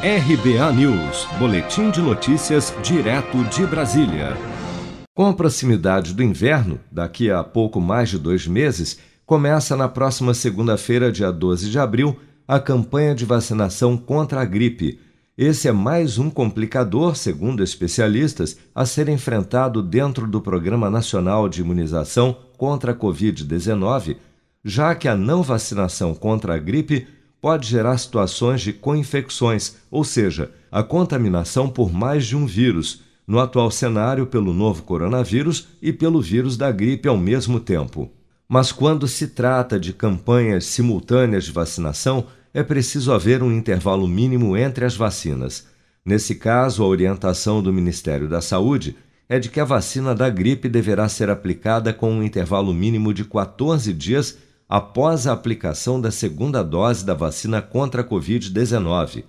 RBA News, Boletim de Notícias, direto de Brasília. Com a proximidade do inverno, daqui a pouco mais de dois meses, começa na próxima segunda-feira, dia 12 de abril, a campanha de vacinação contra a gripe. Esse é mais um complicador, segundo especialistas, a ser enfrentado dentro do Programa Nacional de Imunização contra a Covid-19, já que a não vacinação contra a gripe pode gerar situações de co-infecções, ou seja, a contaminação por mais de um vírus, no atual cenário pelo novo coronavírus e pelo vírus da gripe ao mesmo tempo. Mas quando se trata de campanhas simultâneas de vacinação, é preciso haver um intervalo mínimo entre as vacinas. Nesse caso, a orientação do Ministério da Saúde é de que a vacina da gripe deverá ser aplicada com um intervalo mínimo de 14 dias após a aplicação da segunda dose da vacina contra a Covid-19.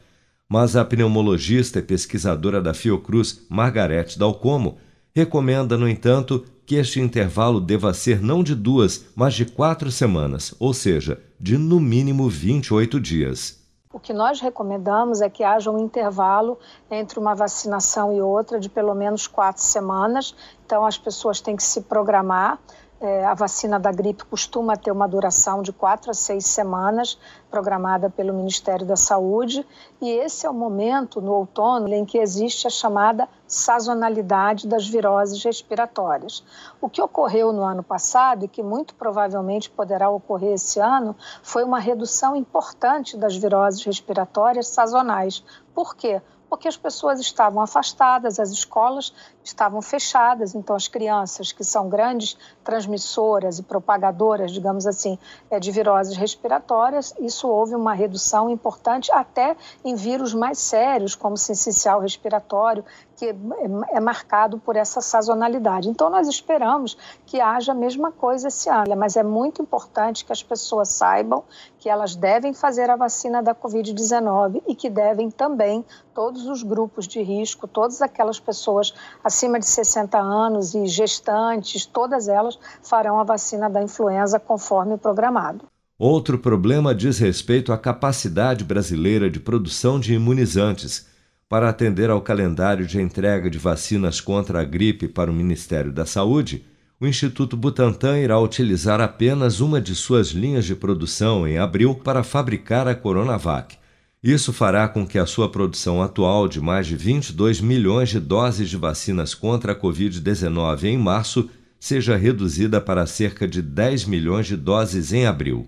Mas a pneumologista e pesquisadora da Fiocruz, Margarete Dalcomo, recomenda, no entanto, que este intervalo deva ser não de duas, mas de quatro semanas, ou seja, de no mínimo 28 dias. O que nós recomendamos é que haja um intervalo entre uma vacinação e outra de pelo menos quatro semanas. Então, as pessoas têm que se programar é, a vacina da gripe costuma ter uma duração de quatro a seis semanas, programada pelo Ministério da Saúde, e esse é o momento, no outono, em que existe a chamada sazonalidade das viroses respiratórias. O que ocorreu no ano passado e que muito provavelmente poderá ocorrer esse ano foi uma redução importante das viroses respiratórias sazonais. Por quê? Porque as pessoas estavam afastadas, as escolas estavam fechadas, então as crianças que são grandes transmissoras e propagadoras, digamos assim, é, de viroses respiratórias, isso houve uma redução importante até em vírus mais sérios, como sincicial respiratório, que é, é marcado por essa sazonalidade. Então nós esperamos que haja a mesma coisa esse ano, mas é muito importante que as pessoas saibam que elas devem fazer a vacina da Covid-19 e que devem também todos os grupos de risco, todas aquelas pessoas acima de 60 anos e gestantes, todas elas farão a vacina da influenza conforme programado. Outro problema diz respeito à capacidade brasileira de produção de imunizantes. Para atender ao calendário de entrega de vacinas contra a gripe para o Ministério da Saúde, o Instituto Butantan irá utilizar apenas uma de suas linhas de produção em abril para fabricar a Coronavac. Isso fará com que a sua produção atual de mais de 22 milhões de doses de vacinas contra a Covid-19 em março seja reduzida para cerca de 10 milhões de doses em abril.